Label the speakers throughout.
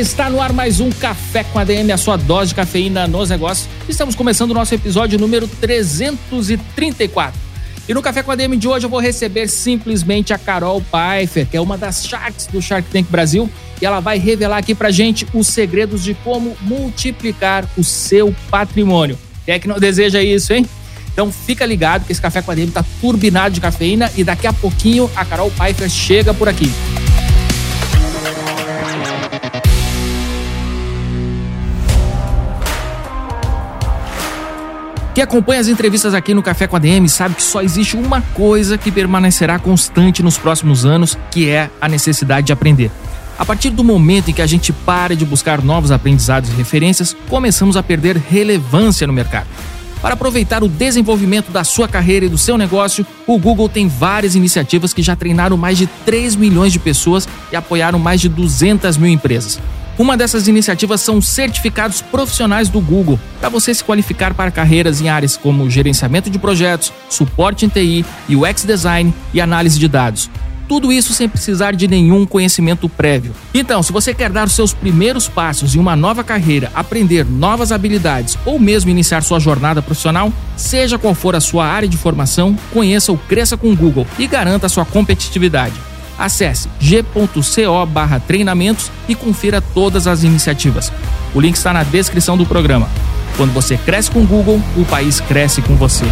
Speaker 1: está no ar mais um Café com ADM, a sua dose de cafeína nos negócios. Estamos começando o nosso episódio número 334. E no Café com ADM de hoje eu vou receber simplesmente a Carol Pfeiffer, que é uma das Sharks do Shark Tank Brasil, e ela vai revelar aqui pra gente os segredos de como multiplicar o seu patrimônio. Quem é que não deseja isso, hein? Então fica ligado que esse Café com ADM tá turbinado de cafeína e daqui a pouquinho a Carol Pfeiffer chega por aqui. Quem acompanha as entrevistas aqui no Café com a DM sabe que só existe uma coisa que permanecerá constante nos próximos anos, que é a necessidade de aprender. A partir do momento em que a gente para de buscar novos aprendizados e referências, começamos a perder relevância no mercado. Para aproveitar o desenvolvimento da sua carreira e do seu negócio, o Google tem várias iniciativas que já treinaram mais de 3 milhões de pessoas e apoiaram mais de 200 mil empresas. Uma dessas iniciativas são certificados profissionais do Google, para você se qualificar para carreiras em áreas como gerenciamento de projetos, suporte em TI, UX design e análise de dados. Tudo isso sem precisar de nenhum conhecimento prévio. Então, se você quer dar os seus primeiros passos em uma nova carreira, aprender novas habilidades ou mesmo iniciar sua jornada profissional, seja qual for a sua área de formação, conheça o Cresça com Google e garanta sua competitividade. Acesse g.co barra treinamentos e confira todas as iniciativas. O link está na descrição do programa. Quando você cresce com o Google, o país cresce com você.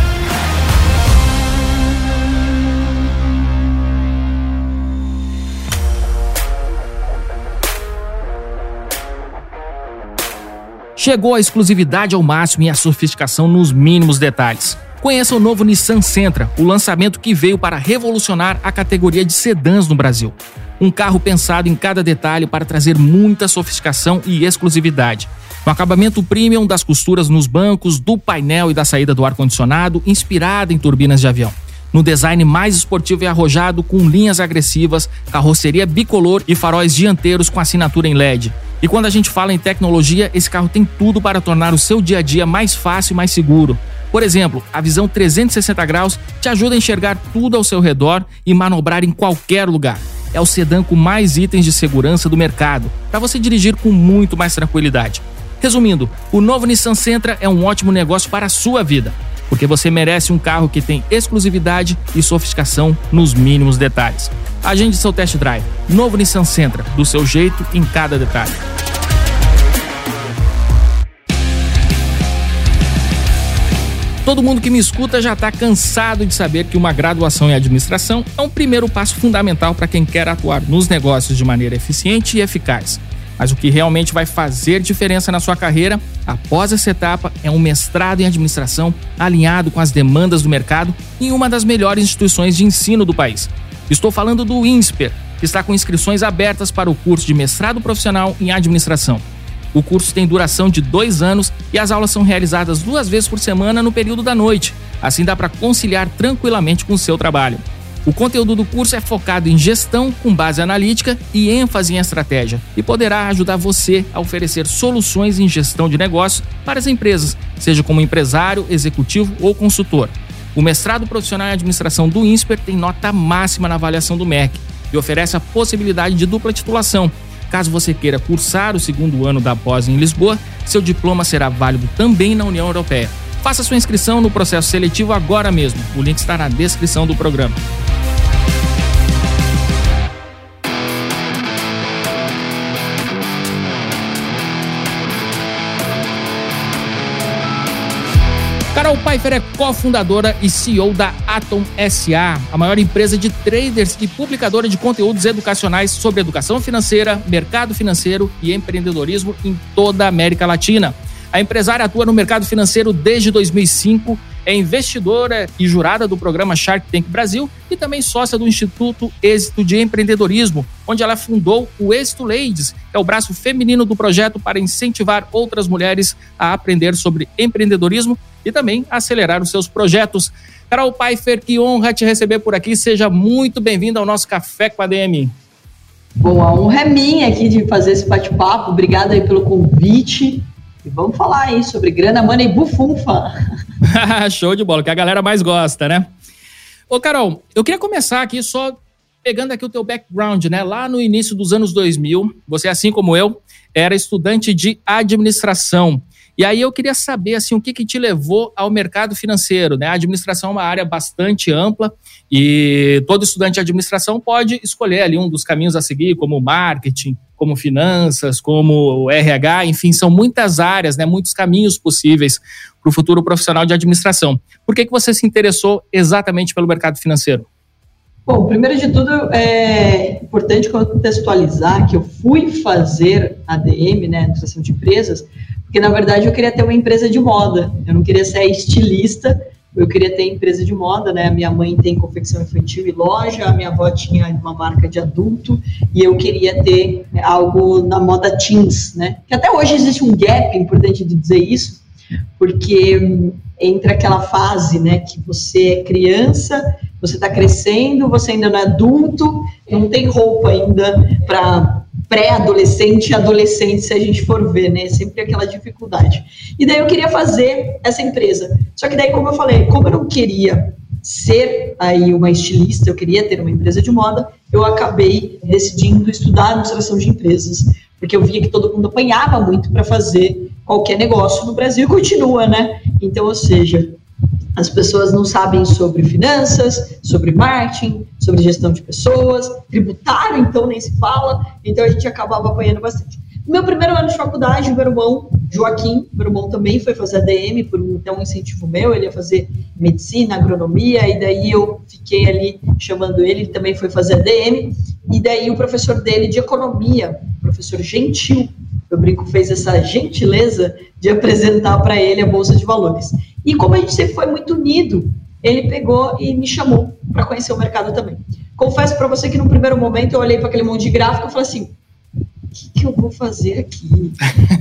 Speaker 1: Chegou a exclusividade ao máximo e a sofisticação nos mínimos detalhes. Conheça o novo Nissan Sentra, o lançamento que veio para revolucionar a categoria de sedãs no Brasil. Um carro pensado em cada detalhe para trazer muita sofisticação e exclusividade. No acabamento premium das costuras nos bancos, do painel e da saída do ar-condicionado, inspirada em turbinas de avião. No design mais esportivo e arrojado, com linhas agressivas, carroceria bicolor e faróis dianteiros com assinatura em LED. E quando a gente fala em tecnologia, esse carro tem tudo para tornar o seu dia a dia mais fácil e mais seguro. Por exemplo, a visão 360 graus te ajuda a enxergar tudo ao seu redor e manobrar em qualquer lugar. É o sedã com mais itens de segurança do mercado, para você dirigir com muito mais tranquilidade. Resumindo, o novo Nissan Sentra é um ótimo negócio para a sua vida, porque você merece um carro que tem exclusividade e sofisticação nos mínimos detalhes. Agende seu test drive. Novo Nissan Sentra, do seu jeito em cada detalhe. Todo mundo que me escuta já está cansado de saber que uma graduação em administração é um primeiro passo fundamental para quem quer atuar nos negócios de maneira eficiente e eficaz. Mas o que realmente vai fazer diferença na sua carreira após essa etapa é um mestrado em administração alinhado com as demandas do mercado em uma das melhores instituições de ensino do país. Estou falando do INSPER, que está com inscrições abertas para o curso de mestrado profissional em administração. O curso tem duração de dois anos e as aulas são realizadas duas vezes por semana no período da noite. Assim dá para conciliar tranquilamente com o seu trabalho. O conteúdo do curso é focado em gestão com base analítica e ênfase em estratégia e poderá ajudar você a oferecer soluções em gestão de negócios para as empresas, seja como empresário, executivo ou consultor. O mestrado profissional em administração do INSPER tem nota máxima na avaliação do MEC e oferece a possibilidade de dupla titulação, Caso você queira cursar o segundo ano da pós em Lisboa, seu diploma será válido também na União Europeia. Faça sua inscrição no processo seletivo agora mesmo. O link está na descrição do programa. Carol Pfeiffer é cofundadora e CEO da Atom SA, a maior empresa de traders e publicadora de conteúdos educacionais sobre educação financeira, mercado financeiro e empreendedorismo em toda a América Latina. A empresária atua no mercado financeiro desde 2005, é investidora e jurada do programa Shark Tank Brasil e também sócia do Instituto Êxito de Empreendedorismo, onde ela fundou o Êxito Ladies, que é o braço feminino do projeto para incentivar outras mulheres a aprender sobre empreendedorismo e também acelerar os seus projetos. Carol Pfeiffer, que honra te receber por aqui. Seja muito bem-vindo ao nosso Café com a DM.
Speaker 2: Bom, a honra é minha aqui de fazer esse bate-papo. Obrigada aí pelo convite. E vamos falar aí sobre grana, mana e bufunfa.
Speaker 1: Show de bola, que a galera mais gosta, né? Ô, Carol, eu queria começar aqui só pegando aqui o teu background, né? Lá no início dos anos 2000, você, assim como eu, era estudante de administração. E aí eu queria saber assim o que, que te levou ao mercado financeiro, né? A administração é uma área bastante ampla e todo estudante de administração pode escolher ali um dos caminhos a seguir, como marketing, como finanças, como RH, enfim, são muitas áreas, né? Muitos caminhos possíveis para o futuro profissional de administração. Por que, que você se interessou exatamente pelo mercado financeiro?
Speaker 2: Bom, primeiro de tudo, é importante contextualizar que eu fui fazer ADM, né, administração de empresas, porque na verdade eu queria ter uma empresa de moda. Eu não queria ser estilista, eu queria ter empresa de moda, né? Minha mãe tem confecção infantil e loja, minha avó tinha uma marca de adulto e eu queria ter algo na moda teens, né? Que até hoje existe um gap, importante de dizer isso, porque entre aquela fase, né, que você é criança, você está crescendo, você ainda não é adulto, não tem roupa ainda para pré-adolescente e adolescente, se a gente for ver, né? Sempre aquela dificuldade. E daí eu queria fazer essa empresa. Só que daí, como eu falei, como eu não queria ser aí uma estilista, eu queria ter uma empresa de moda, eu acabei decidindo estudar administração de empresas, porque eu via que todo mundo apanhava muito para fazer qualquer negócio no Brasil e continua, né? Então, ou seja, as pessoas não sabem sobre finanças, sobre marketing, sobre gestão de pessoas, tributário, então nem se fala, então a gente acabava apanhando bastante. No meu primeiro ano de faculdade, meu irmão, Joaquim, meu irmão também foi fazer ADM, por um, até um incentivo meu, ele ia fazer medicina, agronomia, e daí eu fiquei ali chamando ele, ele também foi fazer ADM, e daí o professor dele de economia, professor Gentil, eu brinco, fez essa gentileza de apresentar para ele a Bolsa de Valores. E como a gente sempre foi muito unido, ele pegou e me chamou para conhecer o mercado também. Confesso para você que no primeiro momento eu olhei para aquele monte de gráfico e falei assim: o que, que, eu vou fazer aqui?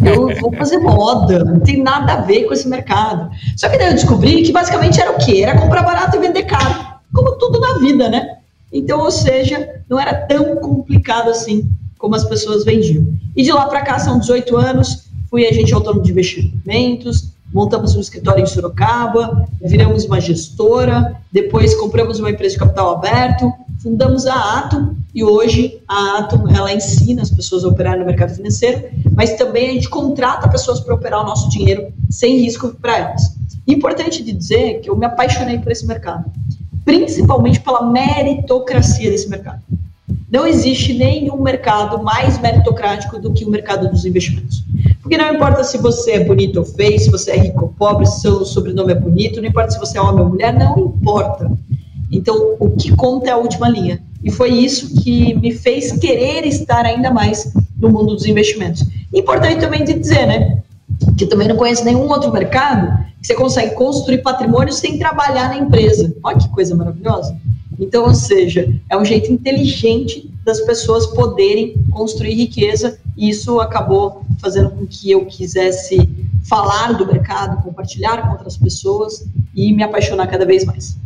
Speaker 2: Eu vou fazer moda, não tem nada a ver com esse mercado. Só que daí eu descobri que basicamente era o quê? Era comprar barato e vender caro, como tudo na vida, né? Então, ou seja, não era tão complicado assim como as pessoas vendiam. E de lá para cá são 18 anos, fui agente autônomo de investimentos, montamos um escritório em Sorocaba, viramos uma gestora, depois compramos uma empresa de capital aberto, fundamos a Atom e hoje a Atom ela ensina as pessoas a operar no mercado financeiro, mas também a gente contrata pessoas para operar o nosso dinheiro sem risco para elas. Importante de dizer que eu me apaixonei por esse mercado, principalmente pela meritocracia desse mercado. Não existe nenhum mercado mais meritocrático do que o mercado dos investimentos. Porque não importa se você é bonito ou feio, se você é rico ou pobre, se seu sobrenome é bonito, não importa se você é homem ou mulher, não importa. Então, o que conta é a última linha. E foi isso que me fez querer estar ainda mais no mundo dos investimentos. Importante também de dizer, né? Que também não conheço nenhum outro mercado que você consegue construir patrimônio sem trabalhar na empresa. Olha que coisa maravilhosa. Então, ou seja, é um jeito inteligente das pessoas poderem construir riqueza, e isso acabou fazendo com que eu quisesse falar do mercado, compartilhar com outras pessoas e me apaixonar cada vez mais.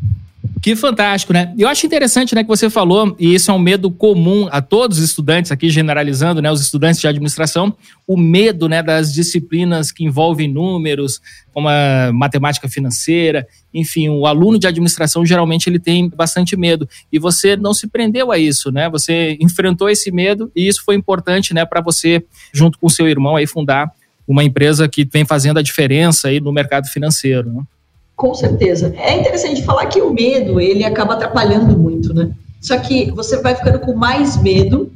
Speaker 1: Que fantástico, né? Eu acho interessante, né, que você falou, e isso é um medo comum a todos os estudantes aqui, generalizando, né, os estudantes de administração, o medo, né, das disciplinas que envolvem números, como a matemática financeira, enfim, o aluno de administração geralmente ele tem bastante medo, e você não se prendeu a isso, né? Você enfrentou esse medo e isso foi importante, né, para você, junto com seu irmão aí fundar uma empresa que vem fazendo a diferença aí no mercado financeiro, né?
Speaker 2: Com certeza. É interessante falar que o medo, ele acaba atrapalhando muito, né? Só que você vai ficando com mais medo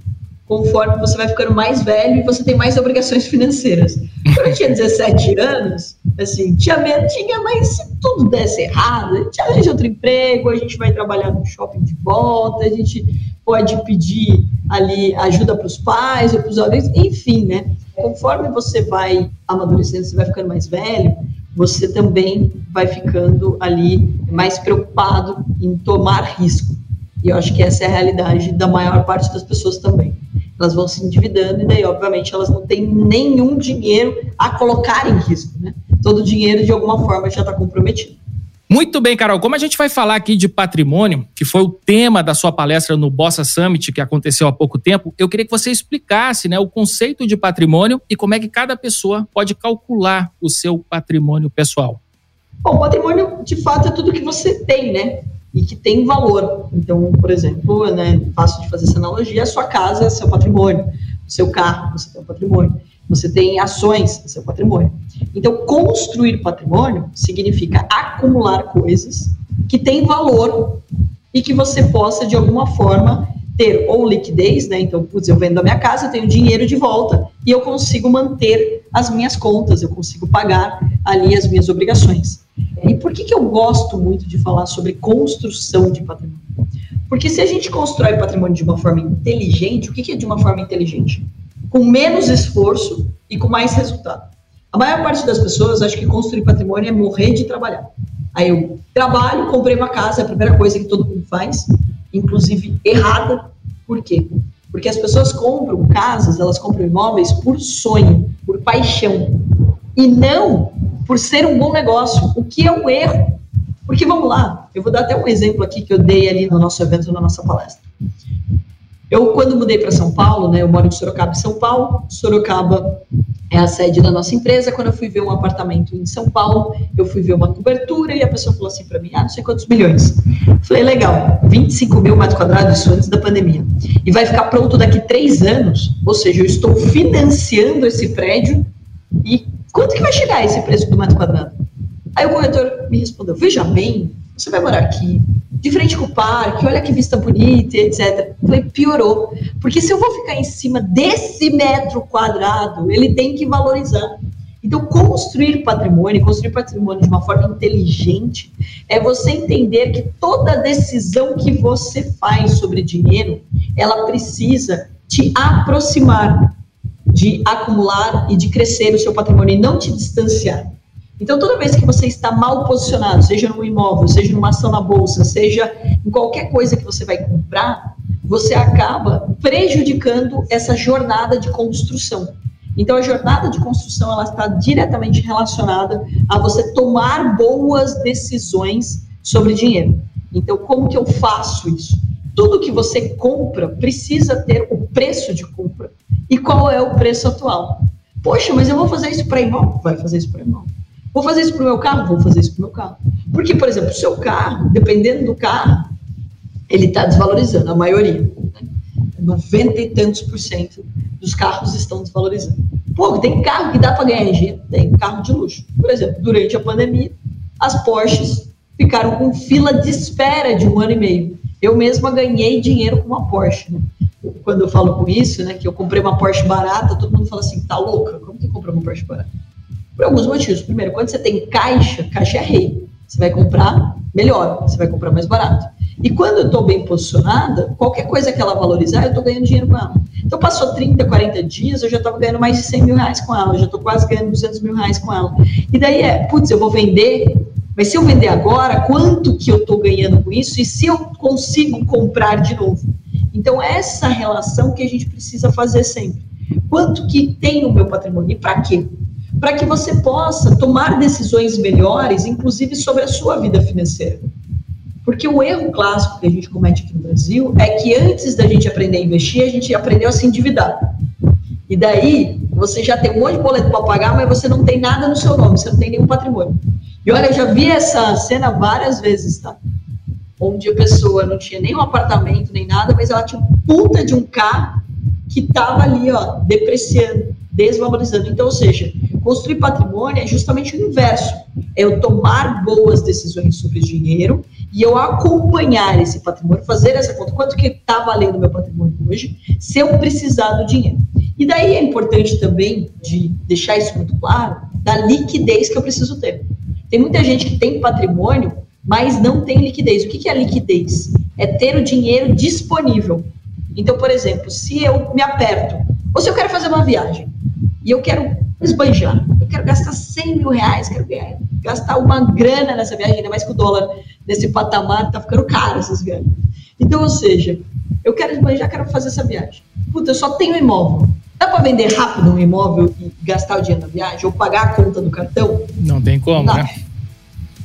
Speaker 2: conforme você vai ficando mais velho e você tem mais obrigações financeiras. Quando eu tinha 17 anos, assim, tinha medo, tinha, mas se tudo desse errado, a gente arranja outro emprego, a gente vai trabalhar no shopping de volta, a gente pode pedir ali ajuda para os pais ou para os amigos, enfim, né? Conforme você vai amadurecendo, você vai ficando mais velho, você também vai ficando ali mais preocupado em tomar risco. E eu acho que essa é a realidade da maior parte das pessoas também. Elas vão se endividando e daí, obviamente, elas não têm nenhum dinheiro a colocar em risco, né? Todo o dinheiro, de alguma forma, já está comprometido.
Speaker 1: Muito bem, Carol. Como a gente vai falar aqui de patrimônio, que foi o tema da sua palestra no Bossa Summit, que aconteceu há pouco tempo, eu queria que você explicasse né, o conceito de patrimônio e como é que cada pessoa pode calcular o seu patrimônio pessoal.
Speaker 2: Bom, patrimônio, de fato, é tudo que você tem, né? E que tem valor. Então, por exemplo, né, fácil de fazer essa analogia, a sua casa é seu patrimônio, seu carro, você tem um patrimônio. Você tem ações, seu patrimônio. Então, construir patrimônio significa acumular coisas que têm valor e que você possa, de alguma forma, ter ou liquidez, né? Então, putz, eu vendo a minha casa, eu tenho dinheiro de volta e eu consigo manter as minhas contas, eu consigo pagar ali as minhas obrigações. E por que, que eu gosto muito de falar sobre construção de patrimônio? Porque se a gente constrói patrimônio de uma forma inteligente, o que, é de uma forma inteligente? com menos esforço e com mais resultado. A maior parte das pessoas acha que construir patrimônio é morrer de trabalhar. Aí eu trabalho, comprei uma casa, é a primeira coisa que todo mundo faz, inclusive errada. Por quê? Porque as pessoas compram casas, elas compram imóveis por sonho, por paixão, e não por ser um bom negócio, o que é um erro. Porque vamos lá, eu vou dar até um exemplo aqui que eu dei ali no nosso evento, na nossa palestra. Eu, quando mudei para São Paulo, né, eu moro em Sorocaba, São Paulo. Sorocaba é a sede da nossa empresa. Quando eu fui ver um apartamento em São Paulo, eu fui ver uma cobertura e a pessoa falou assim para mim: ah, não sei quantos milhões. Falei, legal, 25 mil metros quadrados, isso antes da pandemia. E vai ficar pronto daqui três anos, ou seja, eu estou financiando esse prédio e quanto que vai chegar esse preço do metro quadrado? Aí o corretor me respondeu: veja bem, você vai morar aqui, de frente com o parque, olha que vista bonita, etc. Eu falei, piorou. Porque se eu vou ficar em cima desse metro quadrado, ele tem que valorizar. Então, construir patrimônio, construir patrimônio de uma forma inteligente, é você entender que toda decisão que você faz sobre dinheiro, ela precisa te aproximar de acumular e de crescer o seu patrimônio e não te distanciar. Então, toda vez que você está mal posicionado, seja num imóvel, seja numa ação na bolsa, seja em qualquer coisa que você vai comprar, você acaba prejudicando essa jornada de construção. Então, a jornada de construção ela está diretamente relacionada a você tomar boas decisões sobre dinheiro. Então, como que eu faço isso? Tudo que você compra precisa ter o preço de compra. E qual é o preço atual? Poxa, mas eu vou fazer isso para imóvel? Vai fazer isso para imóvel. Vou fazer isso para o meu carro? Vou fazer isso para o meu carro. Porque, por exemplo, o seu carro, dependendo do carro, ele está desvalorizando, a maioria. Né? 90 e tantos por cento dos carros estão desvalorizando. Pô, tem carro que dá para ganhar dinheiro? Tem, carro de luxo. Por exemplo, durante a pandemia, as Porsches ficaram com fila de espera de um ano e meio. Eu mesma ganhei dinheiro com uma Porsche. Né? Quando eu falo com isso, né, que eu comprei uma Porsche barata, todo mundo fala assim, tá louca? Como que comprou uma Porsche barata? Por alguns motivos. Primeiro, quando você tem caixa, caixa é rei. Você vai comprar melhor, você vai comprar mais barato. E quando eu estou bem posicionada, qualquer coisa que ela valorizar, eu estou ganhando dinheiro com ela. Então, passou 30, 40 dias, eu já estava ganhando mais de 100 mil reais com ela, já estou quase ganhando 200 mil reais com ela. E daí é, putz, eu vou vender, mas se eu vender agora, quanto que eu estou ganhando com isso? E se eu consigo comprar de novo? Então, essa relação que a gente precisa fazer sempre. Quanto que tem o meu patrimônio e para quê? Para que você possa tomar decisões melhores, inclusive sobre a sua vida financeira. Porque o erro clássico que a gente comete aqui no Brasil é que antes da gente aprender a investir, a gente aprendeu a se endividar. E daí, você já tem um monte de boleto para pagar, mas você não tem nada no seu nome, você não tem nenhum patrimônio. E olha, eu já vi essa cena várias vezes, tá? Onde a pessoa não tinha nem um apartamento, nem nada, mas ela tinha um puta de um carro que estava ali, ó, depreciando, desvalorizando. Então, ou seja, Construir patrimônio é justamente o inverso. É eu tomar boas decisões sobre dinheiro e eu acompanhar esse patrimônio, fazer essa conta. Quanto que está valendo meu patrimônio hoje, se eu precisar do dinheiro. E daí é importante também de deixar isso muito claro, da liquidez que eu preciso ter. Tem muita gente que tem patrimônio, mas não tem liquidez. O que é liquidez? É ter o dinheiro disponível. Então, por exemplo, se eu me aperto, ou se eu quero fazer uma viagem, e eu quero esbanjar. eu quero gastar 100 mil reais, quero gastar uma grana nessa viagem, ainda mais que o dólar nesse patamar tá ficando caro essas viagens. Então, ou seja, eu quero já quero fazer essa viagem. Puta, eu só tenho imóvel. Dá para vender rápido um imóvel e gastar o dinheiro na viagem ou pagar a conta do cartão?
Speaker 1: Não tem como,
Speaker 2: Não.
Speaker 1: né?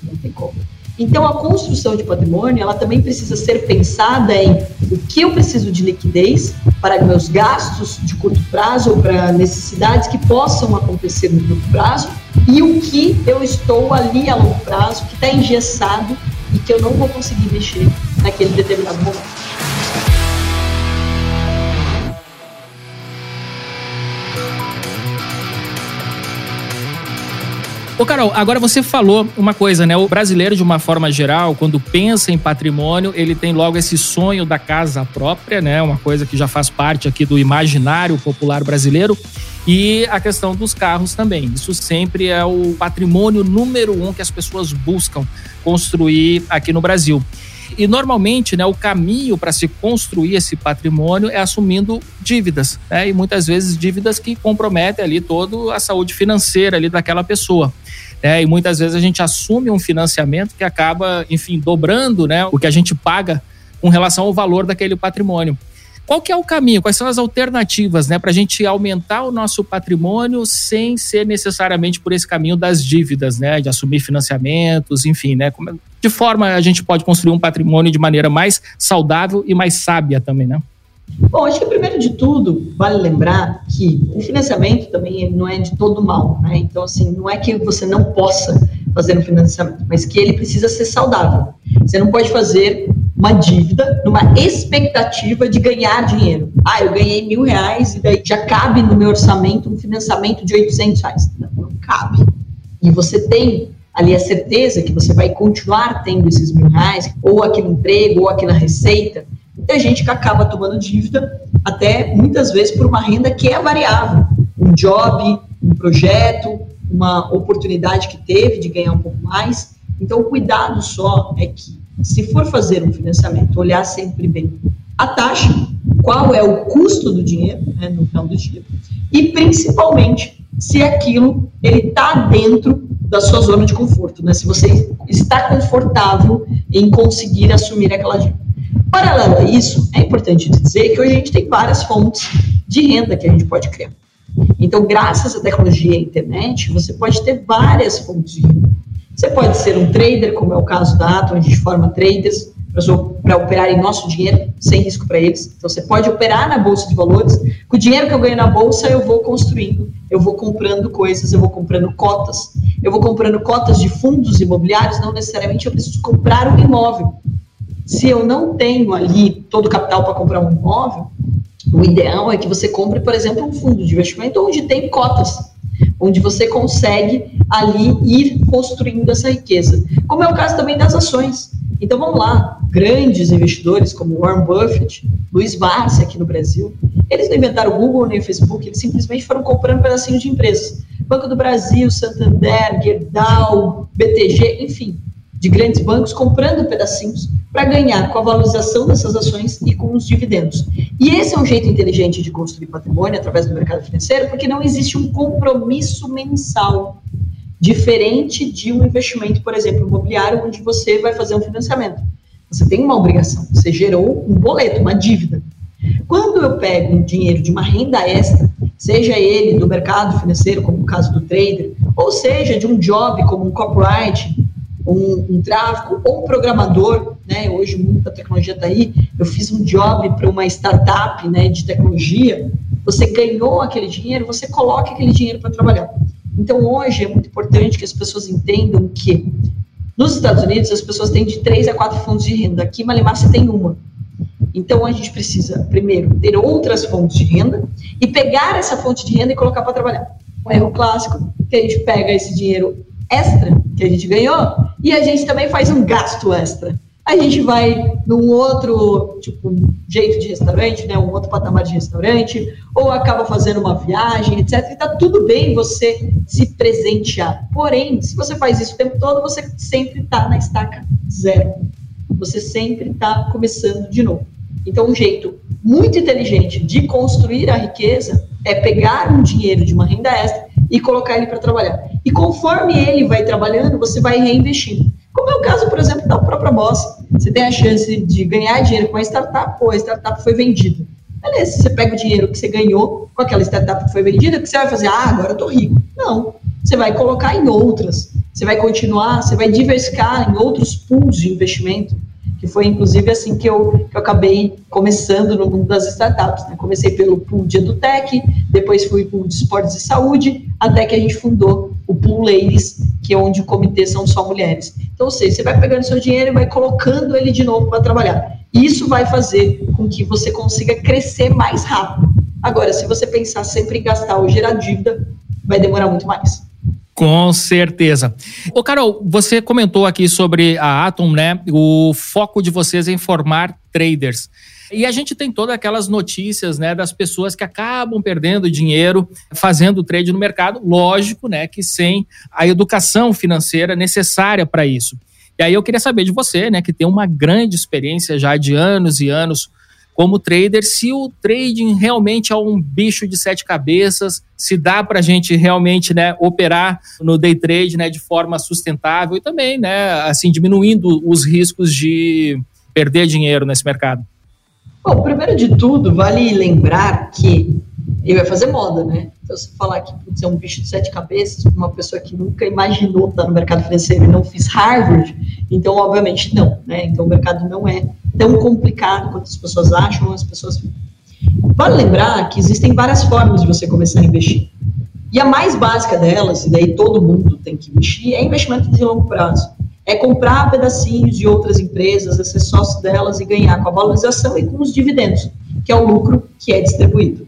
Speaker 2: Não tem como. Então, a construção de patrimônio, ela também precisa ser pensada em o que eu preciso de liquidez para meus gastos de curto prazo ou para necessidades que possam acontecer no curto prazo e o que eu estou ali a longo prazo, que está engessado e que eu não vou conseguir mexer naquele determinado momento.
Speaker 1: Ô, Carol, agora você falou uma coisa, né? O brasileiro, de uma forma geral, quando pensa em patrimônio, ele tem logo esse sonho da casa própria, né? Uma coisa que já faz parte aqui do imaginário popular brasileiro. E a questão dos carros também. Isso sempre é o patrimônio número um que as pessoas buscam construir aqui no Brasil. E normalmente, né, o caminho para se construir esse patrimônio é assumindo dívidas, né? E muitas vezes dívidas que comprometem ali toda a saúde financeira ali daquela pessoa. É, e muitas vezes a gente assume um financiamento que acaba, enfim, dobrando né, o que a gente paga com relação ao valor daquele patrimônio. Qual que é o caminho? Quais são as alternativas né, para a gente aumentar o nosso patrimônio sem ser necessariamente por esse caminho das dívidas, né, de assumir financiamentos, enfim, né? É, de forma a gente pode construir um patrimônio de maneira mais saudável e mais sábia também, né?
Speaker 2: Bom, acho que primeiro de tudo, vale lembrar que o financiamento também não é de todo mal, né? Então, assim, não é que você não possa fazer um financiamento, mas que ele precisa ser saudável. Você não pode fazer uma dívida numa expectativa de ganhar dinheiro. Ah, eu ganhei mil reais e daí já cabe no meu orçamento um financiamento de 800 reais. Não, não cabe. E você tem ali a certeza que você vai continuar tendo esses mil reais, ou aquele emprego, ou aquela receita, tem gente que acaba tomando dívida, até muitas vezes por uma renda que é variável. Um job, um projeto, uma oportunidade que teve de ganhar um pouco mais. Então, cuidado só é que, se for fazer um financiamento, olhar sempre bem a taxa, qual é o custo do dinheiro né, no final do dia, e principalmente se aquilo ele está dentro da sua zona de conforto, né? Se você está confortável em conseguir assumir aquela dívida. Paralelo a isso, é importante dizer que hoje a gente tem várias fontes de renda que a gente pode criar. Então, graças à tecnologia e à internet, você pode ter várias fontes de renda. Você pode ser um trader, como é o caso da Atom, a gente forma traders para operarem nosso dinheiro, sem risco para eles. Então, você pode operar na bolsa de valores. Com o dinheiro que eu ganho na bolsa, eu vou construindo, eu vou comprando coisas, eu vou comprando cotas, eu vou comprando cotas de fundos imobiliários. Não necessariamente eu preciso comprar um imóvel. Se eu não tenho ali todo o capital para comprar um imóvel, o ideal é que você compre, por exemplo, um fundo de investimento onde tem cotas, onde você consegue ali ir construindo essa riqueza. Como é o caso também das ações. Então vamos lá, grandes investidores como Warren Buffett, Luiz Barsi aqui no Brasil, eles não inventaram o Google nem o Facebook, eles simplesmente foram comprando pedacinhos de empresas. Banco do Brasil, Santander, Gerdau, BTG, enfim, de grandes bancos comprando pedacinhos para ganhar com a valorização dessas ações e com os dividendos. E esse é um jeito inteligente de construir patrimônio através do mercado financeiro, porque não existe um compromisso mensal diferente de um investimento, por exemplo, imobiliário, onde você vai fazer um financiamento. Você tem uma obrigação, você gerou um boleto, uma dívida. Quando eu pego um dinheiro de uma renda extra, seja ele do mercado financeiro, como o caso do trader, ou seja de um job como um copyright, um, um tráfico ou um programador, né? Hoje muita tecnologia está aí. Eu fiz um job para uma startup, né, de tecnologia. Você ganhou aquele dinheiro, você coloca aquele dinheiro para trabalhar. Então hoje é muito importante que as pessoas entendam que nos Estados Unidos as pessoas têm de três a quatro fontes de renda. Aqui em Malemar você tem uma. Então a gente precisa primeiro ter outras fontes de renda e pegar essa fonte de renda e colocar para trabalhar. Um erro clássico que a gente pega esse dinheiro extra que a gente ganhou e a gente também faz um gasto extra. A gente vai num outro tipo jeito de restaurante, né, um outro patamar de restaurante, ou acaba fazendo uma viagem, etc. E tá tudo bem você se presentear. Porém, se você faz isso o tempo todo, você sempre está na estaca zero. Você sempre está começando de novo. Então, um jeito muito inteligente de construir a riqueza é pegar um dinheiro de uma renda extra e colocar ele para trabalhar. E conforme ele vai trabalhando, você vai reinvestindo. Como é o caso, por exemplo, da própria Boss. Você tem a chance de ganhar dinheiro com a startup, ou a startup foi vendida. Beleza, você pega o dinheiro que você ganhou com aquela startup que foi vendida, que você vai fazer? Ah, agora eu tô rico. Não. Você vai colocar em outras. Você vai continuar, você vai diversificar em outros pools de investimento que foi inclusive assim que eu, que eu acabei começando no mundo das startups. Né? Comecei pelo pool de EduTech, depois fui pool de esportes e saúde, até que a gente fundou o Pool Ladies, que é onde o comitê são só mulheres. Então, ou seja, você vai pegando seu dinheiro e vai colocando ele de novo para trabalhar. Isso vai fazer com que você consiga crescer mais rápido. Agora, se você pensar sempre em gastar ou gerar dívida, vai demorar muito mais.
Speaker 1: Com certeza. Ô, Carol, você comentou aqui sobre a Atom, né? O foco de vocês é em formar traders. E a gente tem todas aquelas notícias, né, das pessoas que acabam perdendo dinheiro fazendo trade no mercado, lógico, né, que sem a educação financeira necessária para isso. E aí eu queria saber de você, né, que tem uma grande experiência já de anos e anos como trader, se o trading realmente é um bicho de sete cabeças, se dá para a gente realmente né, operar no day trade né, de forma sustentável e também né, assim, diminuindo os riscos de perder dinheiro nesse mercado.
Speaker 2: Bom, primeiro de tudo, vale lembrar que ele vai fazer moda, né? Então, se falar que putz, é um bicho de sete cabeças, uma pessoa que nunca imaginou estar no mercado financeiro e não fiz Harvard, então, obviamente, não, né? Então, o mercado não é tão complicado quanto as pessoas acham, as pessoas. Vale lembrar que existem várias formas de você começar a investir. E a mais básica delas, e daí todo mundo tem que investir, é investimento de longo prazo. É comprar pedacinhos de outras empresas, é ser sócio delas e ganhar com a valorização e com os dividendos, que é o lucro que é distribuído.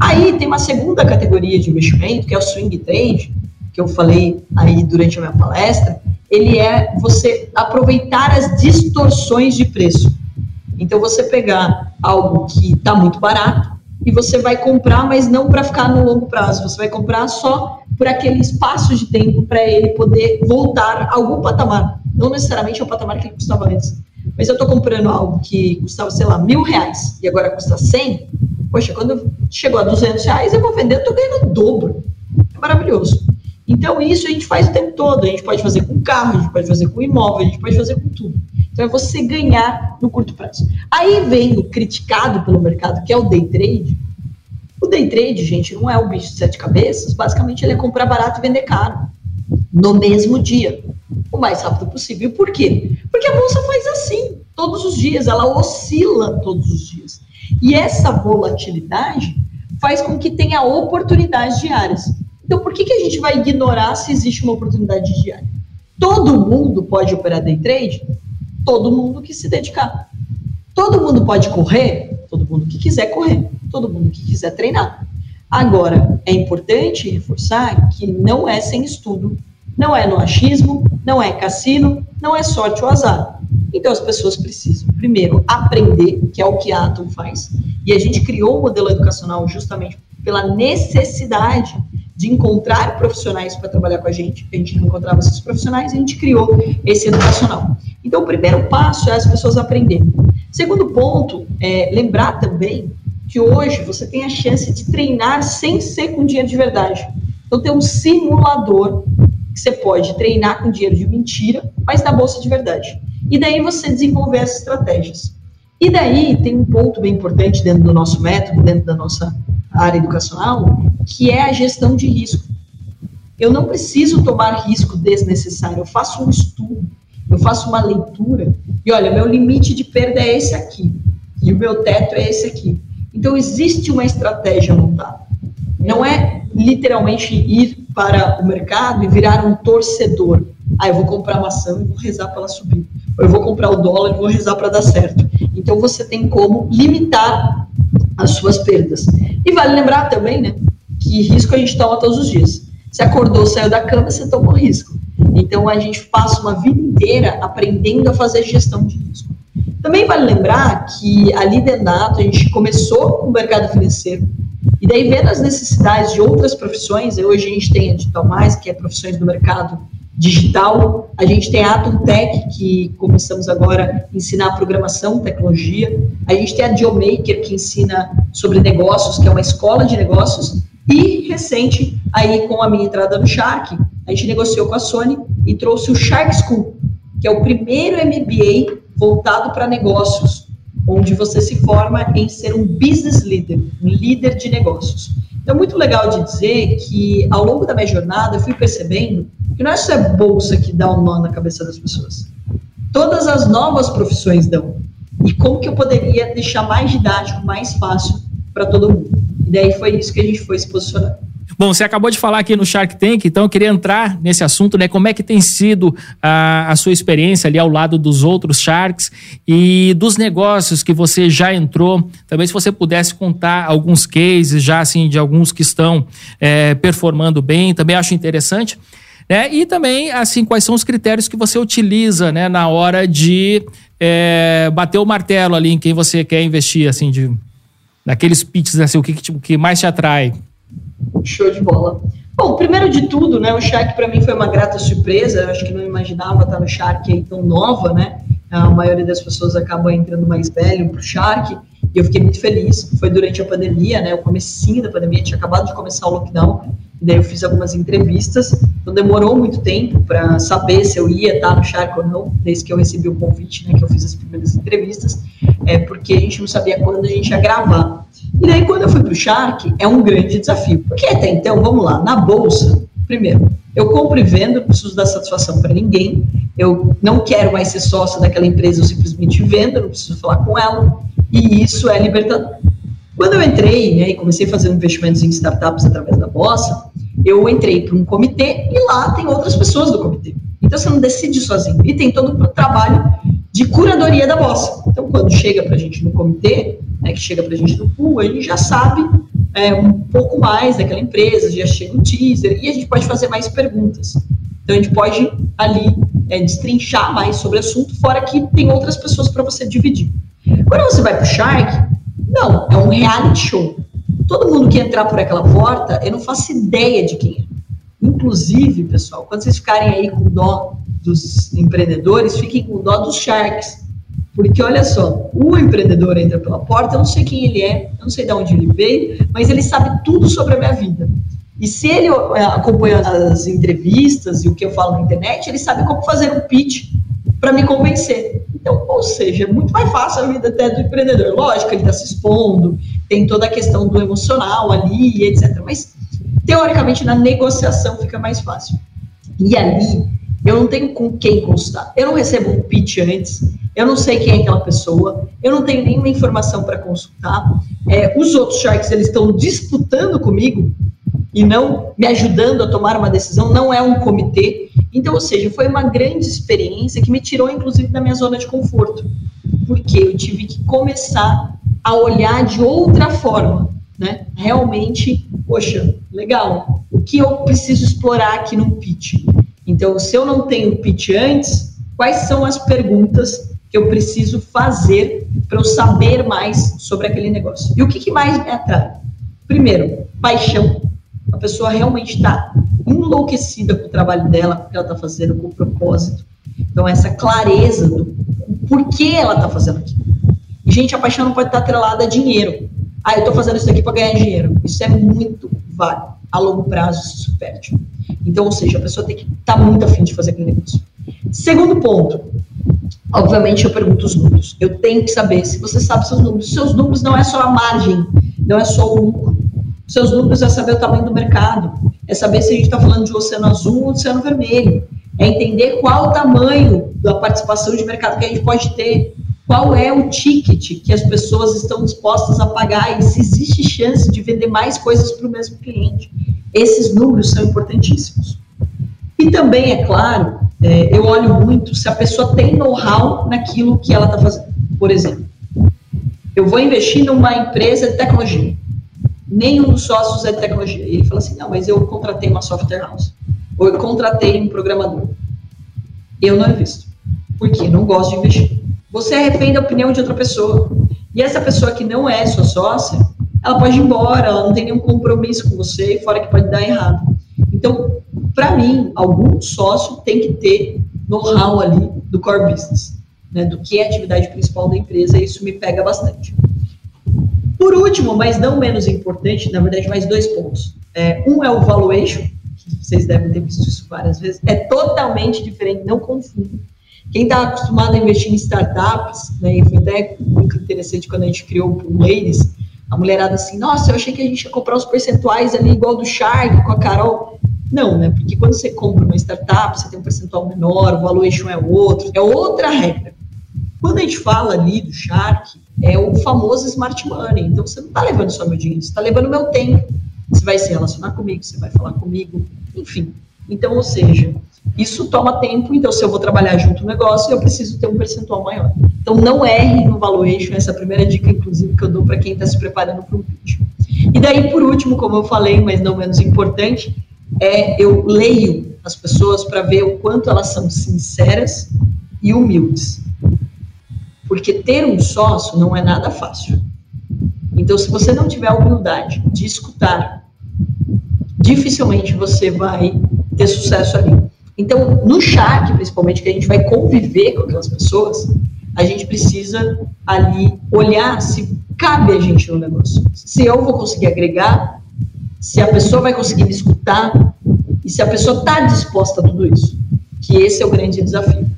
Speaker 2: Aí tem uma segunda categoria de investimento, que é o swing trade, que eu falei aí durante a minha palestra, ele é você aproveitar as distorções de preço. Então, você pegar algo que está muito barato e você vai comprar, mas não para ficar no longo prazo, você vai comprar só por aquele espaço de tempo para ele poder voltar a algum patamar. Não necessariamente ao patamar que ele custava antes. Mas eu estou comprando algo que custava, sei lá, mil reais e agora custa cem. Poxa, quando chegou a duzentos reais, eu vou vender, estou ganhando o dobro. É maravilhoso. Então, isso a gente faz o tempo todo. A gente pode fazer com carro, a gente pode fazer com imóvel, a gente pode fazer com tudo. Então, é você ganhar no curto prazo. Aí vem o criticado pelo mercado, que é o day trade. O day trade, gente, não é o bicho de sete cabeças. Basicamente, ele é comprar barato e vender caro. No mesmo dia. O mais rápido possível. Por quê? Porque a bolsa faz assim, todos os dias. Ela oscila todos os dias. E essa volatilidade faz com que tenha oportunidades diárias. Então, por que, que a gente vai ignorar se existe uma oportunidade diária? Todo mundo pode operar day trade? Todo mundo que se dedicar. Todo mundo pode correr? Todo mundo que quiser correr. Todo mundo que quiser treinar. Agora, é importante reforçar que não é sem estudo, não é no achismo, não é cassino, não é sorte ou azar. Então, as pessoas precisam, primeiro, aprender, que é o que a Atom faz. E a gente criou o modelo educacional justamente pela necessidade de encontrar profissionais para trabalhar com a gente. A gente não encontrava esses profissionais, a gente criou esse educacional. Então, o primeiro passo é as pessoas aprenderem. Segundo ponto, é lembrar também que hoje você tem a chance de treinar sem ser com dinheiro de verdade. Então, tem um simulador que você pode treinar com dinheiro de mentira, mas na bolsa de verdade. E daí você desenvolver as estratégias. E daí tem um ponto bem importante dentro do nosso método, dentro da nossa área educacional, que é a gestão de risco. Eu não preciso tomar risco desnecessário, eu faço um estudo, eu faço uma leitura, e olha, meu limite de perda é esse aqui, e o meu teto é esse aqui. Então, existe uma estratégia montada. Não é literalmente ir para o mercado e virar um torcedor. Ah, eu vou comprar maçã e vou rezar para ela subir. Ou eu vou comprar o dólar e vou rezar para dar certo. Então, você tem como limitar as suas perdas. E vale lembrar também, né, que risco a gente toma todos os dias. Você acordou, saiu da cama, você tomou risco. Então a gente passa uma vida inteira aprendendo a fazer gestão de risco. Também vale lembrar que dentro da a gente começou com o mercado financeiro e daí vendo as necessidades de outras profissões, hoje a gente tem a Digital Mais, que é profissões do mercado digital. A gente tem a Atom Tech, que começamos agora a ensinar programação, tecnologia. A gente tem a Geomaker, que ensina sobre negócios, que é uma escola de negócios. E recente, aí com a minha entrada no Shark, a gente negociou com a Sony e trouxe o Shark School, que é o primeiro MBA voltado para negócios, onde você se forma em ser um business leader, um líder de negócios. Então, é muito legal de dizer que, ao longo da minha jornada, eu fui percebendo que não é só a bolsa que dá um nó na cabeça das pessoas. Todas as novas profissões dão. E como que eu poderia deixar mais didático, mais fácil para todo mundo. E daí foi isso que a gente foi se posicionando.
Speaker 1: Bom, você acabou de falar aqui no Shark Tank, então eu queria entrar nesse assunto, né? Como é que tem sido a, a, sua experiência ali ao lado dos outros Sharks e dos negócios que você já entrou. Também se você pudesse contar alguns cases já assim de alguns que estão é, performando bem, também acho interessante. Né? E também, assim, quais são os critérios que você utiliza né, na hora de é, bater o martelo ali em quem você quer investir, assim, de daqueles pitches, assim, o que, que, que mais te atrai?
Speaker 2: Show de bola. Bom, primeiro de tudo, né, o Shark para mim foi uma grata surpresa. Eu acho que não imaginava estar no Shark aí tão nova, né? A maioria das pessoas acaba entrando mais velho para o Shark. E eu fiquei muito feliz. Foi durante a pandemia, né? O comecinho da pandemia, tinha acabado de começar o lockdown. Daí eu fiz algumas entrevistas. Então demorou muito tempo para saber se eu ia estar no Shark ou não, desde que eu recebi o convite, né? Que eu fiz as primeiras entrevistas. É porque a gente não sabia quando a gente ia gravar. E daí quando eu fui para o Shark, é um grande desafio. Porque até então, vamos lá, na bolsa, primeiro, eu compro e vendo, não preciso dar satisfação para ninguém. Eu não quero mais ser sócio daquela empresa, eu simplesmente vendo, não preciso falar com ela e isso é libertador. Quando eu entrei né, e comecei a fazer investimentos em startups através da Bossa, eu entrei para um comitê e lá tem outras pessoas do comitê. Então você não decide sozinho. E tem todo o trabalho de curadoria da Bossa. Então quando chega para a gente no comitê, né, que chega para a gente no pool, a gente já sabe é, um pouco mais daquela empresa, já chega o teaser e a gente pode fazer mais perguntas. Então a gente pode ali é, destrinchar mais sobre o assunto, fora que tem outras pessoas para você dividir. Quando você vai pro Shark, não, é um reality show. Todo mundo que entrar por aquela porta, eu não faço ideia de quem é. Inclusive, pessoal, quando vocês ficarem aí com dó dos empreendedores, fiquem com dó dos Sharks. Porque olha só, o empreendedor entra pela porta, eu não sei quem ele é, eu não sei de onde ele veio, mas ele sabe tudo sobre a minha vida. E se ele é, acompanha as entrevistas e o que eu falo na internet, ele sabe como fazer um pitch para me convencer. Então, ou seja, é muito mais fácil a vida até do empreendedor. Lógico, ele está se expondo, tem toda a questão do emocional ali, etc. Mas, teoricamente, na negociação fica mais fácil. E ali, eu não tenho com quem consultar. Eu não recebo um pitch antes, eu não sei quem é aquela pessoa, eu não tenho nenhuma informação para consultar. É, os outros sharks, eles estão disputando comigo e não me ajudando a tomar uma decisão, não é um comitê. Então, ou seja, foi uma grande experiência que me tirou, inclusive, da minha zona de conforto, porque eu tive que começar a olhar de outra forma, né? Realmente, poxa, legal. O que eu preciso explorar aqui no pitch? Então, se eu não tenho pitch antes, quais são as perguntas que eu preciso fazer para eu saber mais sobre aquele negócio? E o que, que mais me atrai? Primeiro, paixão. A pessoa realmente está enlouquecida com o trabalho dela, com o que ela está fazendo, com propósito. Então, essa clareza do porquê ela está fazendo aquilo. E, gente, a paixão não pode estar atrelada a dinheiro. Ah, eu estou fazendo isso aqui para ganhar dinheiro. Isso é muito válido. A longo prazo, isso se perde. Então, ou seja, a pessoa tem que estar tá muito afim de fazer aquele negócio. Segundo ponto, obviamente eu pergunto os números. Eu tenho que saber se você sabe seus números. Seus números não é só a margem, não é só o lucro. Seus números é saber o tamanho do mercado, é saber se a gente está falando de oceano azul ou oceano vermelho, é entender qual o tamanho da participação de mercado que a gente pode ter, qual é o ticket que as pessoas estão dispostas a pagar e se existe chance de vender mais coisas para o mesmo cliente. Esses números são importantíssimos. E também, é claro, é, eu olho muito se a pessoa tem know-how naquilo que ela está fazendo. Por exemplo, eu vou investir numa empresa de tecnologia nenhum dos sócios é de tecnologia. E ele fala assim, não, mas eu contratei uma software house, ou eu contratei um programador. Eu não invisto. Por quê? Não gosto de investir. Você é refém da opinião de outra pessoa. E essa pessoa que não é sua sócia, ela pode ir embora, ela não tem nenhum compromisso com você, fora que pode dar errado. Então, para mim, algum sócio tem que ter know-how ali do core business, né, do que é a atividade principal da empresa, e isso me pega bastante. Por último, mas não menos importante, na verdade, mais dois pontos. É, um é o valuation, que vocês devem ter visto isso várias vezes, é totalmente diferente, não confunde. Quem está acostumado a investir em startups, né, e foi até muito interessante quando a gente criou o Ladies, a mulherada assim, nossa, eu achei que a gente ia comprar os percentuais ali igual do Shark com a Carol. Não, né? Porque quando você compra uma startup, você tem um percentual menor, o valuation é outro, é outra regra. Quando a gente fala ali do Shark, é o famoso smart money. Então você não está levando só meu dinheiro, você está levando meu tempo. Você vai se relacionar comigo, você vai falar comigo, enfim. Então, ou seja, isso toma tempo, então se eu vou trabalhar junto no negócio, eu preciso ter um percentual maior. Então não erre no valuation, essa é a primeira dica, inclusive, que eu dou para quem está se preparando para um pitch. E daí, por último, como eu falei, mas não menos importante, é eu leio as pessoas para ver o quanto elas são sinceras e humildes. Porque ter um sócio não é nada fácil. Então, se você não tiver a humildade de escutar, dificilmente você vai ter sucesso ali. Então, no chat, principalmente, que a gente vai conviver com aquelas pessoas, a gente precisa ali olhar se cabe a gente no negócio. Se eu vou conseguir agregar, se a pessoa vai conseguir me escutar e se a pessoa está disposta a tudo isso. Que esse é o grande desafio.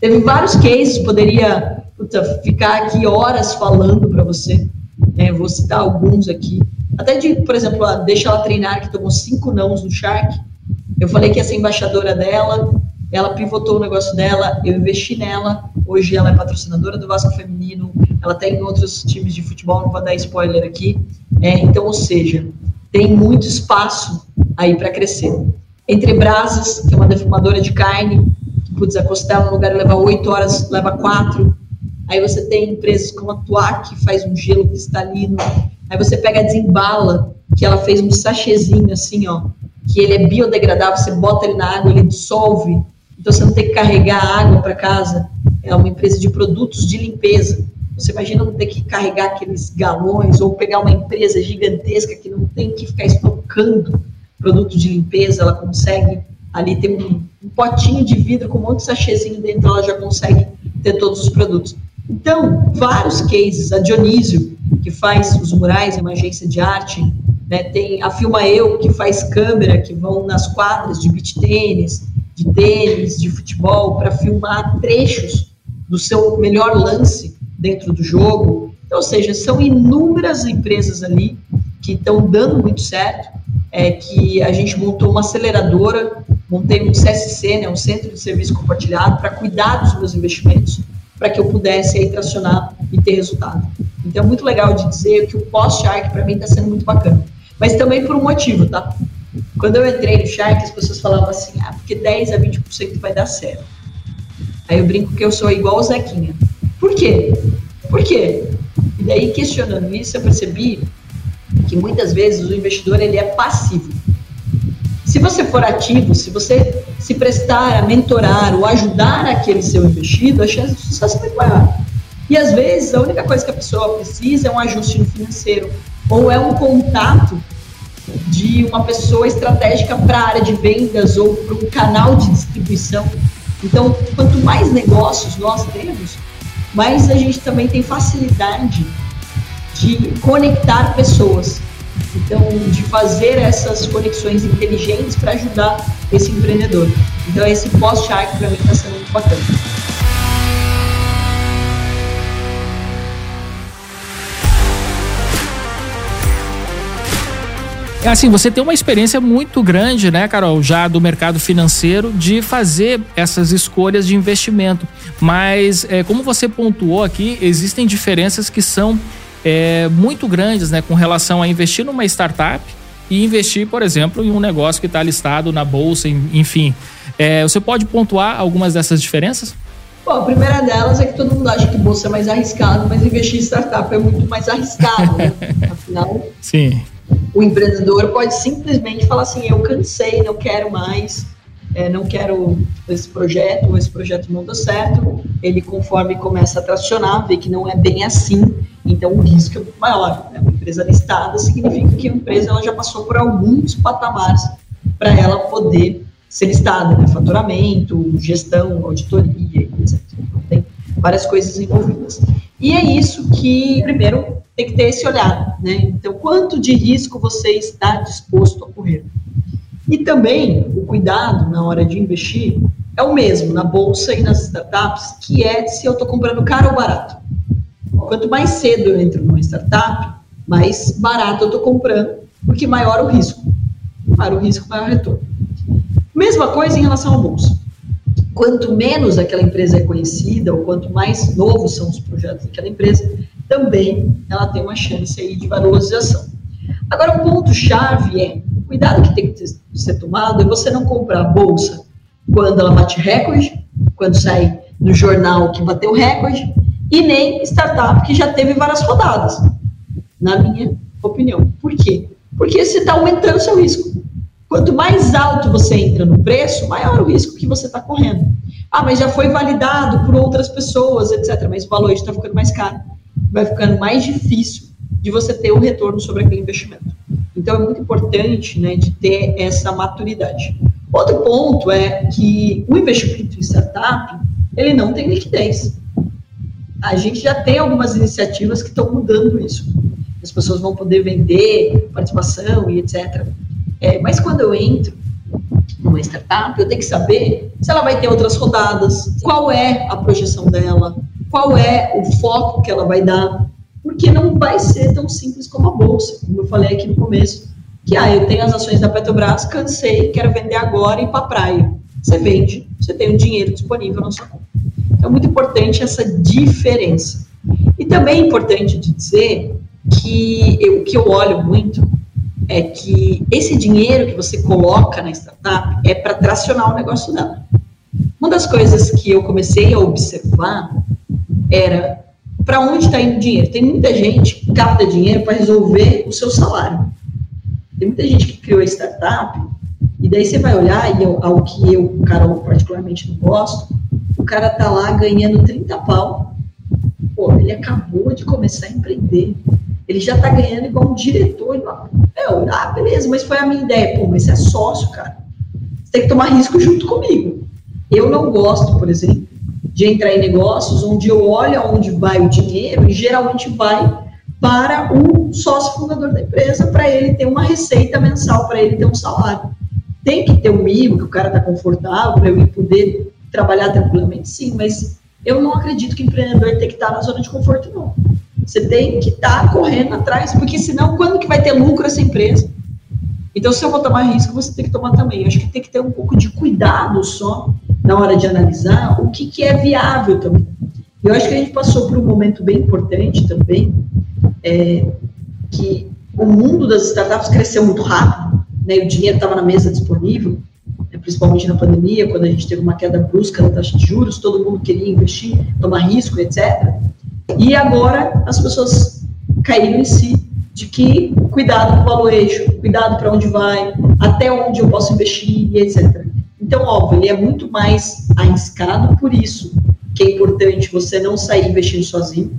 Speaker 2: Teve vários cases, poderia puta, ficar aqui horas falando para você. Né? Vou citar alguns aqui. Até de, por exemplo, a Deixa Ela Treinar, que tomou cinco nãos no Shark eu falei que ia ser embaixadora dela, ela pivotou o negócio dela, eu investi nela. Hoje ela é patrocinadora do Vasco Feminino, ela tem outros times de futebol, não vou dar spoiler aqui. É, então, ou seja, tem muito espaço aí para crescer. Entre Brasas, que é uma defumadora de carne, que putz, a costela no lugar leva oito horas, leva quatro. Aí você tem empresas como a Tuac, que faz um gelo cristalino. Aí você pega a Desembala, que ela fez um sachêzinho assim, ó, que ele é biodegradável, você bota ele na água, ele dissolve, então você não tem que carregar água para casa. É uma empresa de produtos de limpeza. Você imagina não ter que carregar aqueles galões ou pegar uma empresa gigantesca que não tem que ficar estocando produto de limpeza, ela consegue ali ter um, um potinho de vidro com um monte de sachêzinho dentro, ela já consegue ter todos os produtos. Então, vários cases, a Dionísio, que faz os murais, é uma agência de arte, né? Tem a Filma Eu, que faz câmera, que vão nas quadras de beach tênis, de tênis, de futebol, para filmar trechos do seu melhor lance dentro do jogo. Então, ou seja, são inúmeras empresas ali que estão dando muito certo, é que a gente montou uma aceleradora, montei um CSC, né, um Centro de Serviço Compartilhado, para cuidar dos meus investimentos, para que eu pudesse aí tracionar e ter resultado. Então, é muito legal de dizer que o pós-Shark, para mim, está sendo muito bacana. Mas também por um motivo, tá? Quando eu entrei no Shark, as pessoas falavam assim, ah, porque 10 a 20% vai dar certo. Aí eu brinco que eu sou igual o Zequinha. Por quê? Por quê? E daí, questionando isso, eu percebi que muitas vezes o investidor ele é passivo. Se você for ativo, se você se prestar a mentorar ou ajudar aquele seu investido, a chance de sucesso é maior. E às vezes a única coisa que a pessoa precisa é um ajuste no financeiro, ou é um contato de uma pessoa estratégica para a área de vendas ou para um canal de distribuição. Então, quanto mais negócios nós temos, mais a gente também tem facilidade de conectar pessoas. Então, de fazer essas conexões inteligentes para ajudar esse empreendedor. Então, esse pós-shark para mim está sendo muito bacana.
Speaker 1: É assim, você tem uma experiência muito grande, né, Carol, já do mercado financeiro, de fazer essas escolhas de investimento. Mas, é, como você pontuou aqui, existem diferenças que são é, muito grandes, né, com relação a investir numa startup e investir, por exemplo, em um negócio que está listado na bolsa, enfim. É, você pode pontuar algumas dessas diferenças?
Speaker 2: Bom, a primeira delas é que todo mundo acha que bolsa é mais arriscado, mas investir em startup é muito mais arriscado, né? Afinal,
Speaker 1: Sim
Speaker 2: o empreendedor pode simplesmente falar assim: eu cansei, não quero mais, é, não quero esse projeto, esse projeto não deu certo. Ele, conforme começa a tracionar, vê que não é bem assim, então o risco é muito maior. Né? Uma empresa listada significa que a empresa ela já passou por alguns patamares para ela poder ser listada, né? faturamento, gestão, auditoria, etc. Então, tem várias coisas envolvidas. E é isso que, primeiro, tem que ter esse olhar, né? Então, quanto de risco você está disposto a correr? E também o cuidado na hora de investir é o mesmo na bolsa e nas startups, que é se eu estou comprando caro ou barato. Quanto mais cedo eu entro numa startup, mais barato eu estou comprando, porque maior o risco. Maior o risco, maior o retorno. Mesma coisa em relação à bolsa. Quanto menos aquela empresa é conhecida, ou quanto mais novos são os projetos daquela empresa, também ela tem uma chance aí de valorização. Agora, um ponto-chave é, o cuidado que tem que ser tomado é você não comprar a bolsa quando ela bate recorde, quando sai no jornal que bateu recorde, e nem startup que já teve várias rodadas, na minha opinião. Por quê? Porque você está aumentando seu risco. Quanto mais alto você entra no preço, maior o risco que você está correndo. Ah, mas já foi validado por outras pessoas, etc. Mas o valor está ficando mais caro. Vai ficando mais difícil de você ter o um retorno sobre aquele investimento. Então, é muito importante né, de ter essa maturidade. Outro ponto é que o investimento em startup, ele não tem liquidez a gente já tem algumas iniciativas que estão mudando isso. As pessoas vão poder vender participação e etc. É, mas quando eu entro numa startup, eu tenho que saber se ela vai ter outras rodadas, qual é a projeção dela, qual é o foco que ela vai dar, porque não vai ser tão simples como a bolsa, como eu falei aqui no começo, que ah, eu tenho as ações da Petrobras, cansei, quero vender agora e ir para a praia. Você vende, você tem o dinheiro disponível na sua conta. Então, muito importante essa diferença. E também é importante dizer que o que eu olho muito é que esse dinheiro que você coloca na startup é para tracionar o negócio dela. Uma das coisas que eu comecei a observar era para onde está indo o dinheiro. Tem muita gente que capta dinheiro para resolver o seu salário. Tem muita gente que criou a startup, e daí você vai olhar, e ao que eu, Carol, particularmente não gosto, o cara tá lá ganhando 30 pau. Pô, ele acabou de começar a empreender. Ele já tá ganhando igual um diretor. Eu, ah, beleza, mas foi a minha ideia. Pô, mas você é sócio, cara. Você tem que tomar risco junto comigo. Eu não gosto, por exemplo, de entrar em negócios onde eu olho aonde vai o dinheiro e geralmente vai para o sócio fundador da empresa, para ele ter uma receita mensal, para ele ter um salário. Tem que ter um mínimo, que o cara está confortável, para eu poder trabalhar tranquilamente, sim, mas eu não acredito que empreendedor tem que estar na zona de conforto, não. Você tem que estar correndo atrás, porque senão, quando que vai ter lucro essa empresa? Então, se eu vou tomar risco, você tem que tomar também. Eu acho que tem que ter um pouco de cuidado só na hora de analisar o que, que é viável também. Eu acho que a gente passou por um momento bem importante também, é, que o mundo das startups cresceu muito rápido, né, o dinheiro estava na mesa disponível, principalmente na pandemia, quando a gente teve uma queda brusca da taxa de juros, todo mundo queria investir, tomar risco, etc. E agora as pessoas caíram em si de que cuidado com o valuation, cuidado para onde vai, até onde eu posso investir etc. Então, óbvio, ele é muito mais arriscado por isso que é importante você não sair investindo sozinho,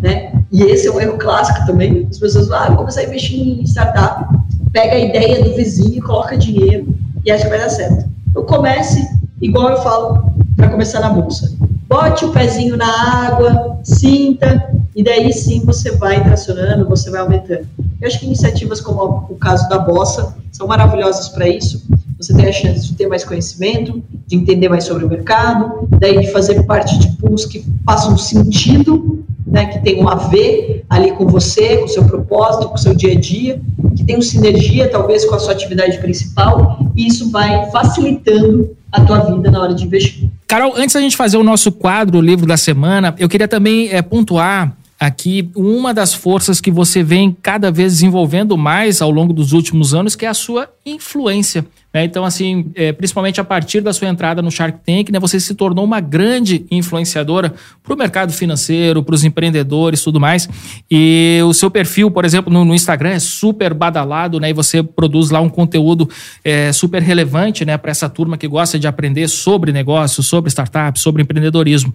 Speaker 2: né? E esse é um erro clássico também. As pessoas falam, ah, começar a investir em startup, pega a ideia do vizinho e coloca dinheiro e acho que vai dar certo. Eu comece, igual eu falo, para começar na bolsa. Bote o pezinho na água, sinta, e daí sim você vai tracionando, você vai aumentando. Eu acho que iniciativas como o caso da Bossa são maravilhosas para isso. Você tem a chance de ter mais conhecimento, de entender mais sobre o mercado, daí de fazer parte de pools que façam sentido, né, que tenham a ver ali com você, com o seu propósito, com o seu dia a dia, que tenham sinergia talvez com a sua atividade principal, e isso vai facilitando a tua vida na hora de investir.
Speaker 1: Carol, antes da gente fazer o nosso quadro, o livro da semana, eu queria também é, pontuar aqui uma das forças que você vem cada vez desenvolvendo mais ao longo dos últimos anos, que é a sua influência. Né? Então, assim, é, principalmente a partir da sua entrada no Shark Tank, né, você se tornou uma grande influenciadora para o mercado financeiro, para os empreendedores tudo mais. E o seu perfil, por exemplo, no, no, Instagram é super badalado, né? E você produz lá um conteúdo é, super relevante né, para essa turma que gosta de aprender sobre negócios, sobre startups, sobre empreendedorismo.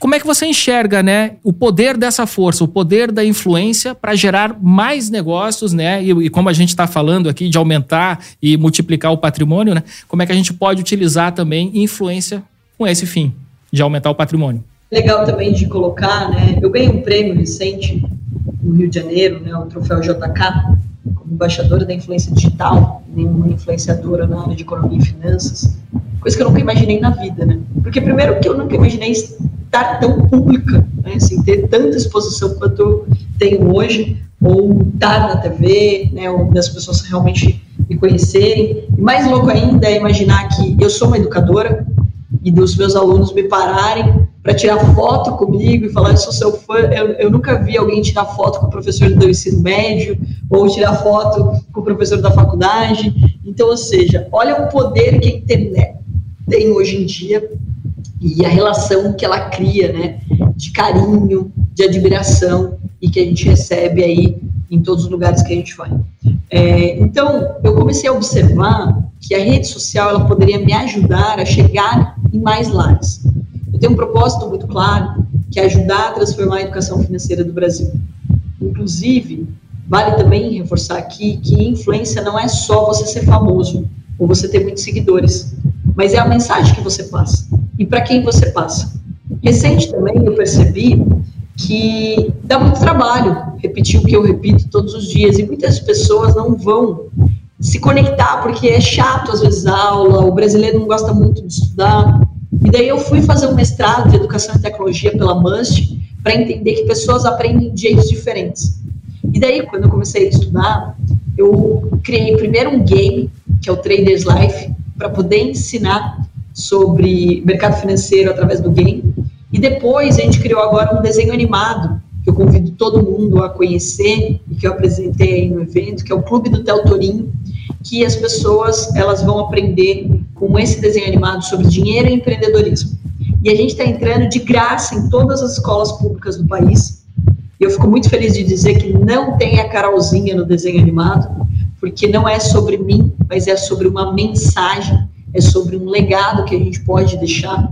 Speaker 1: Como é que você enxerga né, o poder dessa força, o poder da influência para gerar mais negócios, né? E, e como a gente está falando aqui de aumentar e multiplicar o patrimônio patrimônio, né? Como é que a gente pode utilizar também influência com esse fim, de aumentar o patrimônio?
Speaker 2: Legal também de colocar, né? Eu ganhei um prêmio recente no Rio de Janeiro, né, o troféu JK, como embaixadora da influência digital, nenhuma influenciadora na área de economia e finanças, coisa que eu nunca imaginei na vida, né? Porque primeiro que eu nunca imaginei estar tão pública, né, assim, ter tanta exposição quanto eu tenho hoje, ou estar na TV, né, onde as pessoas realmente me conhecerem. E mais louco ainda é imaginar que eu sou uma educadora e dos meus alunos me pararem para tirar foto comigo e falar, eu sou seu fã. Eu, eu nunca vi alguém tirar foto com o professor do ensino médio ou tirar foto com o professor da faculdade. Então, ou seja, olha o poder que a internet tem hoje em dia e a relação que ela cria, né, de carinho, de admiração e que a gente recebe aí em todos os lugares que a gente vai. É, então, eu comecei a observar que a rede social ela poderia me ajudar a chegar em mais lares. Eu tenho um propósito muito claro, que é ajudar a transformar a educação financeira do Brasil. Inclusive, vale também reforçar aqui que influência não é só você ser famoso ou você ter muitos seguidores, mas é a mensagem que você passa e para quem você passa. Recente também eu percebi que dá muito trabalho repetir o que eu repito todos os dias e muitas pessoas não vão se conectar porque é chato às vezes a aula, o brasileiro não gosta muito de estudar, e daí eu fui fazer um mestrado de educação e tecnologia pela MUST para entender que pessoas aprendem de jeitos diferentes. E daí, quando eu comecei a estudar, eu criei primeiro um game, que é o Traders Life, para poder ensinar sobre mercado financeiro através do game. E depois a gente criou agora um desenho animado, que eu convido todo mundo a conhecer e que eu apresentei aí no evento, que é o Clube do Tel Torinho, que as pessoas elas vão aprender com esse desenho animado sobre dinheiro e empreendedorismo. E a gente está entrando de graça em todas as escolas públicas do país. Eu fico muito feliz de dizer que não tem a Carolzinha no desenho animado, porque não é sobre mim, mas é sobre uma mensagem, é sobre um legado que a gente pode deixar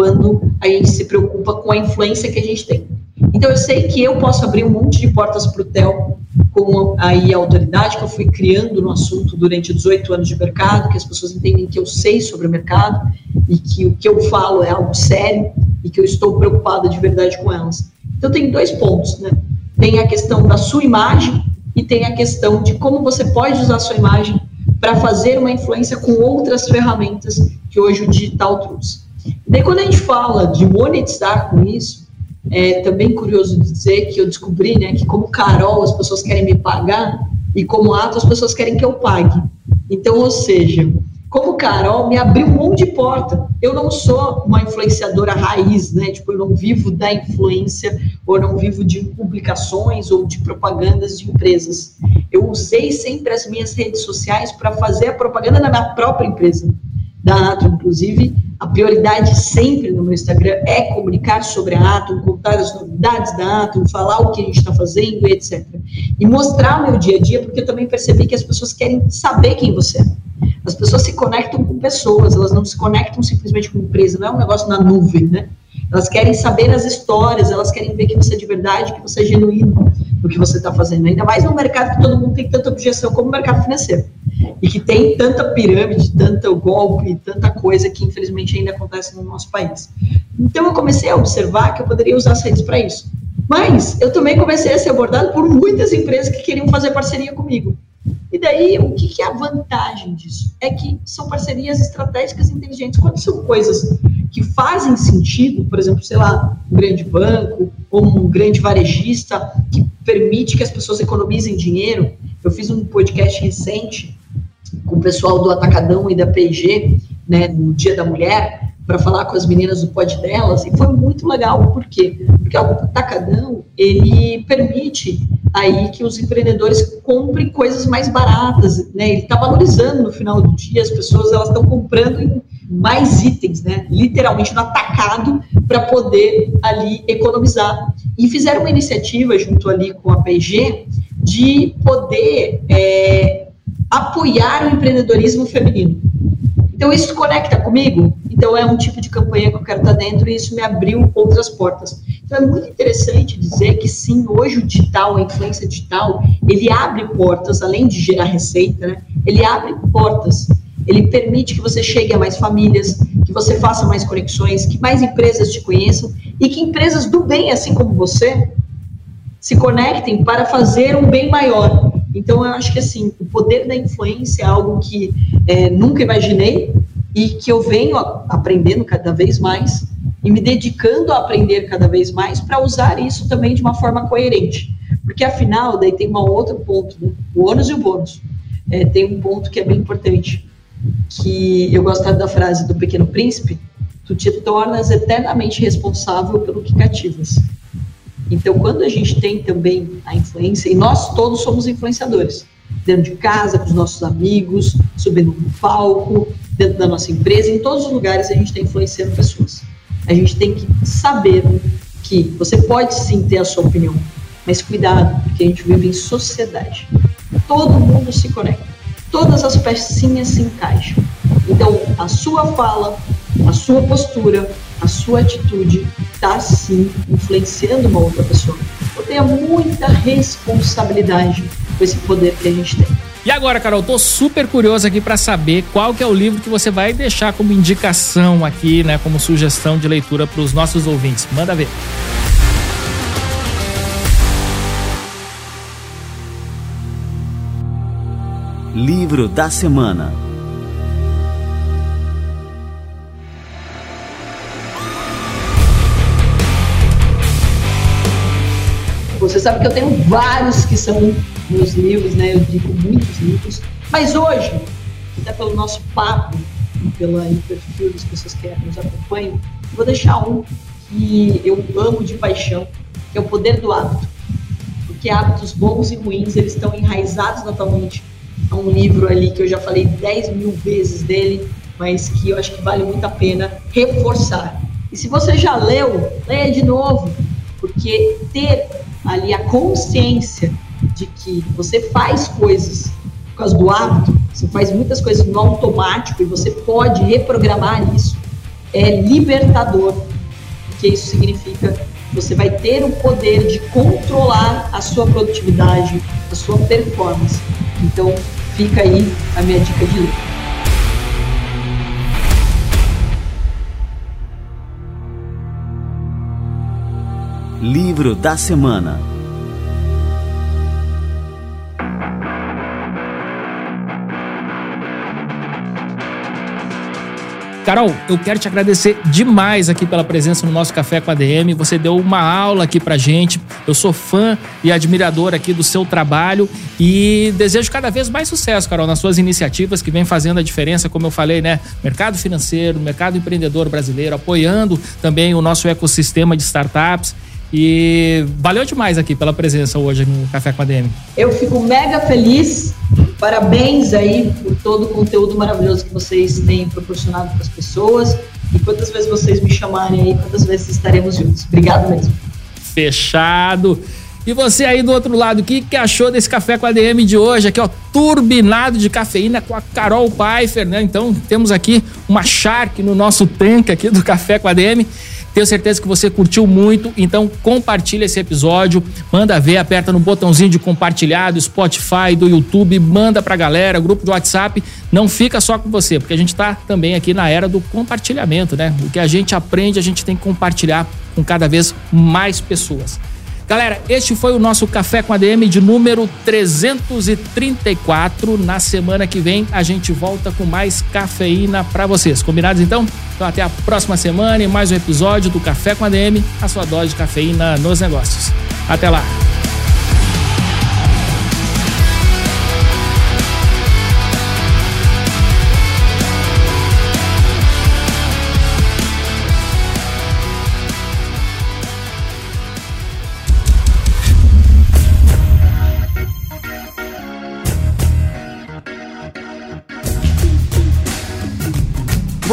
Speaker 2: quando a gente se preocupa com a influência que a gente tem. Então eu sei que eu posso abrir um monte de portas para o TEL com aí a autoridade que eu fui criando no assunto durante 18 anos de mercado, que as pessoas entendem que eu sei sobre o mercado e que o que eu falo é algo sério e que eu estou preocupada de verdade com elas. Então tem dois pontos, né? Tem a questão da sua imagem e tem a questão de como você pode usar a sua imagem para fazer uma influência com outras ferramentas que hoje o digital trouxe. Daí quando a gente fala de monetizar com isso, é também curioso dizer que eu descobri, né, que como Carol as pessoas querem me pagar e como Ato as pessoas querem que eu pague. Então, ou seja, como Carol me abriu um monte de porta. Eu não sou uma influenciadora raiz, né? Tipo, eu não vivo da influência ou não vivo de publicações ou de propagandas de empresas. Eu usei sempre as minhas redes sociais para fazer a propaganda da minha própria empresa da Atom, inclusive, a prioridade sempre no meu Instagram é comunicar sobre a Atom, contar as novidades da Atom, falar o que a gente está fazendo, etc. E mostrar o meu dia a dia, porque eu também percebi que as pessoas querem saber quem você é. As pessoas se conectam com pessoas, elas não se conectam simplesmente com empresa, não é um negócio na nuvem, né? Elas querem saber as histórias, elas querem ver que você é de verdade, que você é genuíno no que você está fazendo. Ainda mais no mercado que todo mundo tem tanta objeção como o mercado financeiro. E que tem tanta pirâmide, tanto golpe, tanta coisa que infelizmente ainda acontece no nosso país. Então eu comecei a observar que eu poderia usar as redes para isso. Mas eu também comecei a ser abordado por muitas empresas que queriam fazer parceria comigo. E daí, o que, é a vantagem disso? É que são parcerias estratégicas inteligentes. Quando são coisas que fazem sentido, por exemplo, sei lá, um grande banco ou um grande varejista que permite que as pessoas economizem dinheiro. Eu fiz um podcast recente com o pessoal do Atacadão e da P&G, né, no Dia da Mulher, para falar com as meninas do pod delas, e foi muito legal, por quê? Porque o Atacadão, ele permite aí que os empreendedores comprem coisas mais baratas, né, ele está valorizando no final do dia, as pessoas elas estão comprando em mais itens, né? Literalmente no atacado para poder ali economizar. E fizeram uma iniciativa junto ali com a PG de poder é, apoiar o empreendedorismo feminino. Então isso conecta comigo. Então é um tipo de campanha que eu quero estar dentro e isso me abriu outras portas. Então é muito interessante dizer que sim, hoje o digital, a influência digital, ele abre portas, além de gerar receita, né? Ele abre portas ele permite que você chegue a mais famílias, que você faça mais conexões, que mais empresas te conheçam e que empresas do bem, assim como você, se conectem para fazer um bem maior. Então, eu acho que assim, o poder da influência é algo que é, nunca imaginei e que eu venho aprendendo cada vez mais e me dedicando a aprender cada vez mais para usar isso também de uma forma coerente. Porque afinal, daí tem um outro ponto, né? o ônus e o bônus. É, tem um ponto que é bem importante, que eu gosto da frase do Pequeno Príncipe, tu te tornas eternamente responsável pelo que cativas. Então, quando a gente tem também a influência, e nós todos somos influenciadores, dentro de casa, com os nossos amigos, subindo no palco, dentro da nossa empresa, em todos os lugares a gente está influenciando pessoas. A gente tem que saber que você pode sim ter a sua opinião, mas cuidado, porque a gente vive em sociedade. Todo mundo se conecta, todas as pecinhas se encaixam. Então, a sua fala, a sua postura, a sua atitude está sim influenciando uma outra pessoa. Então, tenha muita responsabilidade com esse poder que a gente tem.
Speaker 1: E agora, Carol, tô super curioso aqui para saber qual que é o livro que você vai deixar como indicação aqui, né, como sugestão de leitura para os nossos ouvintes. Manda ver.
Speaker 3: Livro da semana.
Speaker 2: Você sabe que eu tenho vários que são meus livros, né? Eu digo muitos livros. Mas hoje, até pelo nosso papo pelo perfil das pessoas que nos acompanham, vou deixar um que eu amo de paixão, que é o poder do hábito. Porque hábitos bons e ruins, eles estão enraizados na tua mente. É um livro ali que eu já falei 10 mil vezes dele, mas que eu acho que vale muito a pena reforçar. E se você já leu, leia de novo, porque ter ali a consciência de que você faz coisas por causa do hábito, você faz muitas coisas no automático e você pode reprogramar isso, é libertador, porque isso significa você vai ter o poder de controlar a sua produtividade, a sua performance. Então, fica aí a minha dica de livro.
Speaker 3: Livro da semana.
Speaker 1: Carol, eu quero te agradecer demais aqui pela presença no nosso Café com a DM. Você deu uma aula aqui pra gente. Eu sou fã e admirador aqui do seu trabalho e desejo cada vez mais sucesso, Carol, nas suas iniciativas que vem fazendo a diferença, como eu falei, né? Mercado financeiro, mercado empreendedor brasileiro, apoiando também o nosso ecossistema de startups. E valeu demais aqui pela presença hoje no Café com a DM.
Speaker 2: Eu fico mega feliz. Parabéns aí por todo o conteúdo maravilhoso que vocês têm proporcionado para as pessoas. E quantas vezes vocês me chamarem aí, quantas vezes estaremos juntos. Obrigado mesmo.
Speaker 1: Fechado. E você aí do outro lado, o que, que achou desse café com a DM de hoje? Aqui, ó, turbinado de cafeína com a Carol Pfeiffer, né? Então, temos aqui uma Shark no nosso tanque aqui do café com a DM. Tenho certeza que você curtiu muito, então compartilha esse episódio, manda ver, aperta no botãozinho de compartilhar do Spotify, do YouTube, manda pra galera, grupo de WhatsApp, não fica só com você, porque a gente tá também aqui na era do compartilhamento, né? O que a gente aprende, a gente tem que compartilhar com cada vez mais pessoas. Galera, este foi o nosso Café com ADM de número 334. Na semana que vem a gente volta com mais cafeína para vocês. Combinados então? Então até a próxima semana e mais um episódio do Café com ADM, a sua dose de cafeína nos negócios. Até lá.